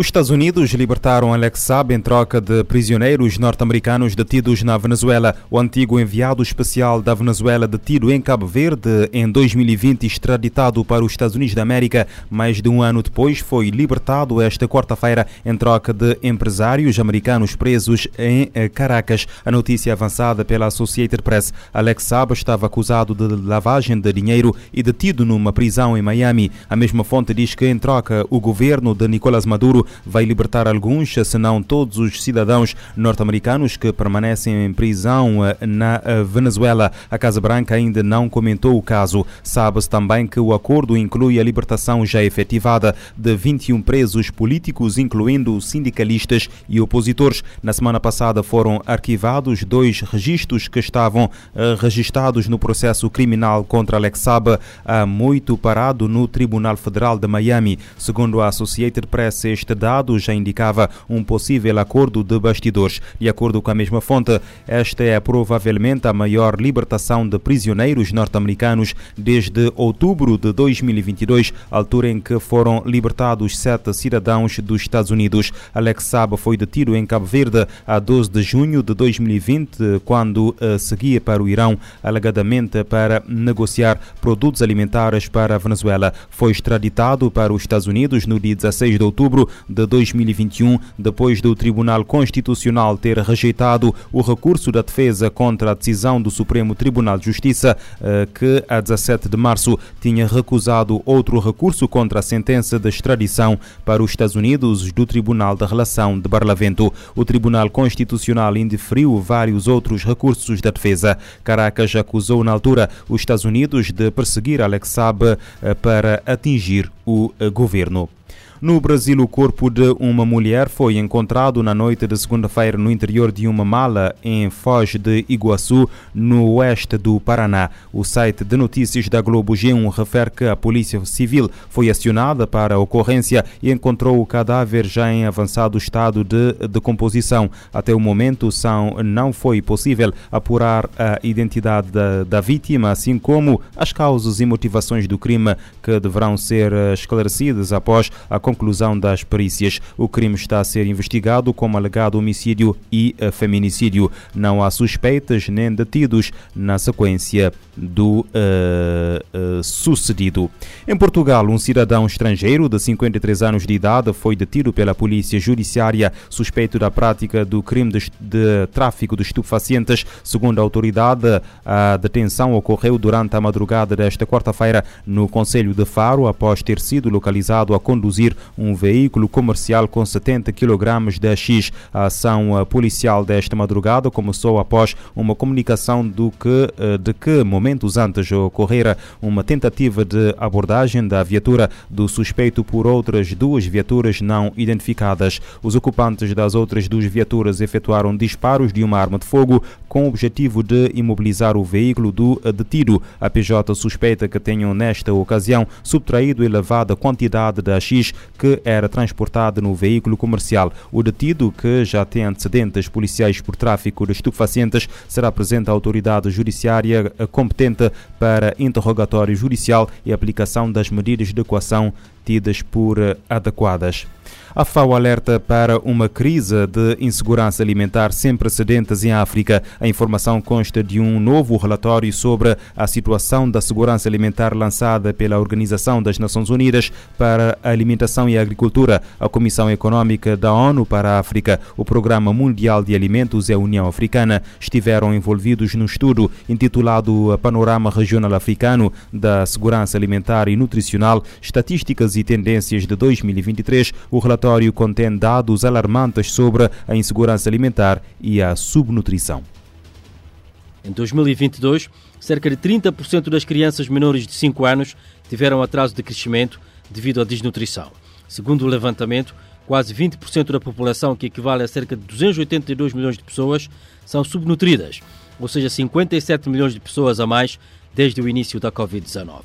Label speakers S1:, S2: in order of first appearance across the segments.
S1: Os Estados Unidos libertaram Alex Saab em troca de prisioneiros norte-americanos detidos na Venezuela. O antigo enviado especial da Venezuela, detido em Cabo Verde em 2020, extraditado para os Estados Unidos da América, mais de um ano depois, foi libertado esta quarta-feira em troca de empresários americanos presos em eh, Caracas. A notícia avançada pela Associated Press. Alex Saab estava acusado de lavagem de dinheiro e detido numa prisão em Miami. A mesma fonte diz que, em troca, o governo de Nicolás Maduro vai libertar alguns, se não todos os cidadãos norte-americanos que permanecem em prisão eh, na eh, Venezuela. A Casa Branca ainda não comentou o caso. Sabe-se também que o acordo inclui a libertação já efetivada de 21 presos políticos, incluindo sindicalistas e opositores. Na semana passada foram arquivados dois registros que estavam eh, registrados no processo criminal contra Alex Saab, há muito parado no Tribunal Federal de Miami. Segundo a Associated Press, este dado já indicava um possível acordo de bastidores. De acordo com a mesma fonte, esta é provavelmente a maior libertação de prisioneiros norte-americanos desde outubro de 2022, altura em que foram libertados sete cidadãos dos Estados Unidos. Alex Saab foi detido em Cabo Verde a 12 de junho de 2020, quando seguia para o Irão, alegadamente para negociar produtos alimentares para a Venezuela. Foi extraditado para os Estados Unidos no dia 16 de outubro de 2021, depois do Tribunal Constitucional ter rejeitado o recurso da defesa contra a decisão do Supremo Tribunal de Justiça, eh, que a 17 de março tinha recusado outro recurso contra a sentença de extradição para os Estados Unidos do Tribunal da Relação de Barlavento. O Tribunal Constitucional indeferiu vários outros recursos da defesa. Caracas acusou na altura os Estados Unidos de perseguir Alex Saab eh, para atingir o eh, governo. No Brasil, o corpo de uma mulher foi encontrado na noite de segunda-feira no interior de uma mala em Foz de Iguaçu, no oeste do Paraná. O site de notícias da Globo G1 refere que a Polícia Civil foi acionada para a ocorrência e encontrou o cadáver já em avançado estado de decomposição. Até o momento, são, não foi possível apurar a identidade da, da vítima, assim como as causas e motivações do crime que deverão ser esclarecidas após a conclusão das perícias. O crime está a ser investigado como alegado homicídio e feminicídio. Não há suspeitas nem detidos na sequência do uh, uh, sucedido. Em Portugal, um cidadão estrangeiro de 53 anos de idade foi detido pela polícia judiciária suspeito da prática do crime de, de tráfico de estupefacientes. Segundo a autoridade, a detenção ocorreu durante a madrugada desta quarta-feira no Conselho de Faro, após ter sido localizado a conduzir um veículo comercial com 70 kg de X. A ação policial desta madrugada começou após uma comunicação do que, eh, de que momentos antes ocorrera uma tentativa de abordagem da viatura do suspeito por outras duas viaturas não identificadas. Os ocupantes das outras duas viaturas efetuaram disparos de uma arma de fogo com o objetivo de imobilizar o veículo do detido. A PJ suspeita que tenham nesta ocasião subtraído elevada quantidade de X que era transportado no veículo comercial. O detido, que já tem antecedentes policiais por tráfico de estupefacientes, será presente à autoridade judiciária competente para interrogatório judicial e aplicação das medidas de equação tidas por adequadas. A FAO alerta para uma crise de insegurança alimentar sem precedentes em África. A informação consta de um novo relatório sobre a situação da segurança alimentar lançada pela Organização das Nações Unidas para a Alimentação e a Agricultura, a Comissão Econômica da ONU para a África, o Programa Mundial de Alimentos e a União Africana estiveram envolvidos no estudo intitulado Panorama Regional Africano da Segurança Alimentar e Nutricional, Estatísticas e Tendências de 2023. O relatório relatório contém dados alarmantes sobre a insegurança alimentar e a subnutrição.
S2: Em 2022, cerca de 30% das crianças menores de 5 anos tiveram atraso de crescimento devido à desnutrição. Segundo o levantamento, quase 20% da população, que equivale a cerca de 282 milhões de pessoas, são subnutridas, ou seja, 57 milhões de pessoas a mais desde o início da Covid-19.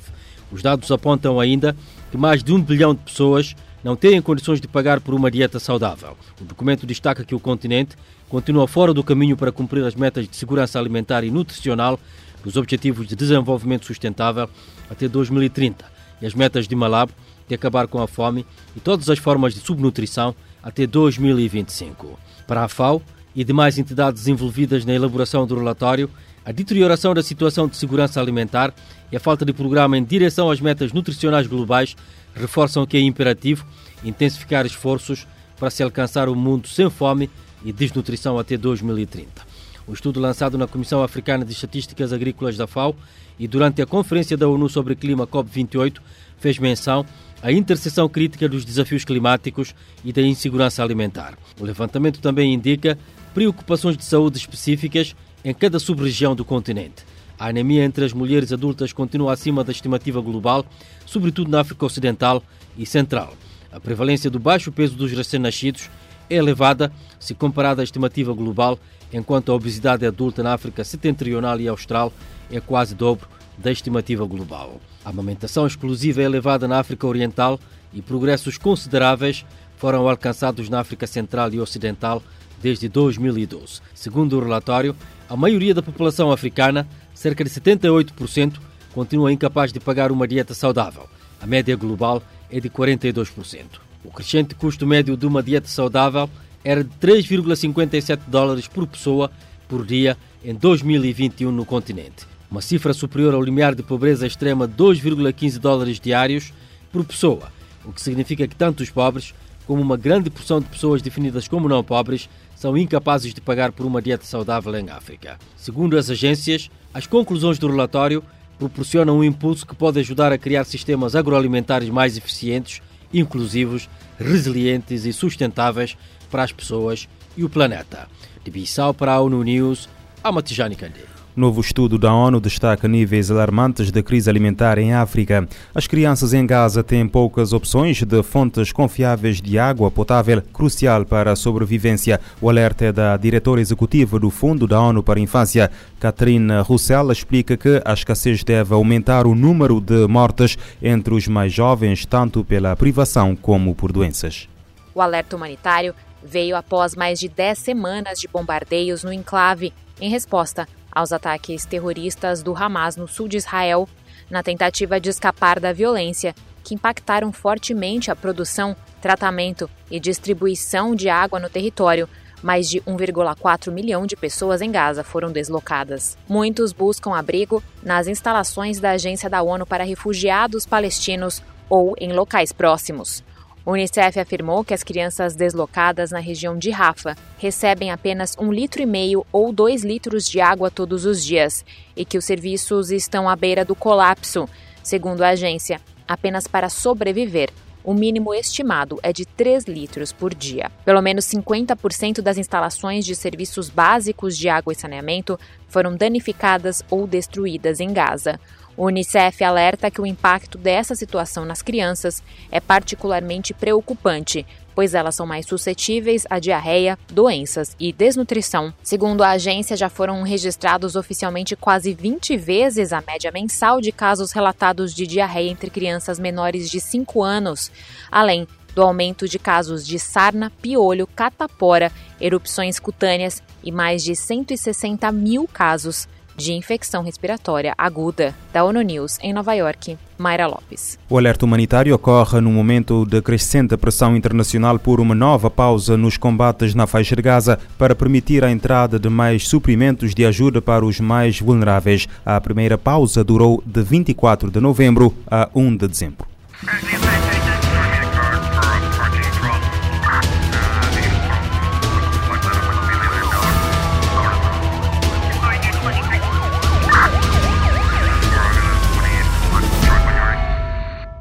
S2: Os dados apontam ainda que mais de um bilhão de pessoas não têm condições de pagar por uma dieta saudável. O documento destaca que o continente continua fora do caminho para cumprir as metas de segurança alimentar e nutricional dos Objetivos de Desenvolvimento Sustentável até 2030 e as metas de Malabo de acabar com a fome e todas as formas de subnutrição até 2025. Para a FAO e demais entidades envolvidas na elaboração do relatório, a deterioração da situação de segurança alimentar e a falta de programa em direção às metas nutricionais globais reforçam que é imperativo intensificar esforços para se alcançar um mundo sem fome e desnutrição até 2030. O estudo lançado na Comissão Africana de Estatísticas Agrícolas da FAO e durante a Conferência da ONU sobre Clima COP28 fez menção à interseção crítica dos desafios climáticos e da insegurança alimentar. O levantamento também indica preocupações de saúde específicas em cada sub-região do continente. A anemia entre as mulheres adultas continua acima da estimativa global, sobretudo na África Ocidental e Central. A prevalência do baixo peso dos recém-nascidos é elevada se comparada à estimativa global, enquanto a obesidade adulta na África Setentrional e Austral é quase dobro da estimativa global. A amamentação exclusiva é elevada na África Oriental e progressos consideráveis foram alcançados na África Central e Ocidental desde 2012. Segundo o relatório, a maioria da população africana, cerca de 78%, continua incapaz de pagar uma dieta saudável. A média global é de 42%. O crescente custo médio de uma dieta saudável era de 3,57 dólares por pessoa por dia em 2021 no continente. Uma cifra superior ao limiar de pobreza extrema de 2,15 dólares diários por pessoa, o que significa que tanto os pobres como uma grande porção de pessoas definidas como não pobres são incapazes de pagar por uma dieta saudável em África. Segundo as agências, as conclusões do relatório proporcionam um impulso que pode ajudar a criar sistemas agroalimentares mais eficientes, inclusivos, resilientes e sustentáveis para as pessoas e o planeta. De Bissau para a ONU News, Amatijani Kandé.
S1: Novo estudo da ONU destaca níveis alarmantes de crise alimentar em África. As crianças em Gaza têm poucas opções de fontes confiáveis de água potável, crucial para a sobrevivência. O alerta é da diretora executiva do Fundo da ONU para a Infância, Catherine Roussel, explica que a escassez deve aumentar o número de mortes entre os mais jovens, tanto pela privação como por doenças.
S3: O alerta humanitário veio após mais de 10 semanas de bombardeios no enclave, em resposta aos ataques terroristas do Hamas no sul de Israel, na tentativa de escapar da violência, que impactaram fortemente a produção, tratamento e distribuição de água no território. Mais de 1,4 milhão de pessoas em Gaza foram deslocadas. Muitos buscam abrigo nas instalações da Agência da ONU para Refugiados Palestinos ou em locais próximos. O Unicef afirmou que as crianças deslocadas na região de Rafa recebem apenas um litro e meio ou dois litros de água todos os dias e que os serviços estão à beira do colapso. Segundo a agência, apenas para sobreviver, o mínimo estimado é de 3 litros por dia. Pelo menos 50% das instalações de serviços básicos de água e saneamento foram danificadas ou destruídas em Gaza. O Unicef alerta que o impacto dessa situação nas crianças é particularmente preocupante, pois elas são mais suscetíveis a diarreia, doenças e desnutrição. Segundo a agência, já foram registrados oficialmente quase 20 vezes a média mensal de casos relatados de diarreia entre crianças menores de 5 anos, além do aumento de casos de sarna, piolho, catapora, erupções cutâneas e mais de 160 mil casos de infecção respiratória aguda da ONU News em Nova York, Mayra Lopes.
S1: O alerta humanitário ocorre no momento de crescente pressão internacional por uma nova pausa nos combates na faixa de Gaza para permitir a entrada de mais suprimentos de ajuda para os mais vulneráveis. A primeira pausa durou de 24 de novembro a 1 de dezembro.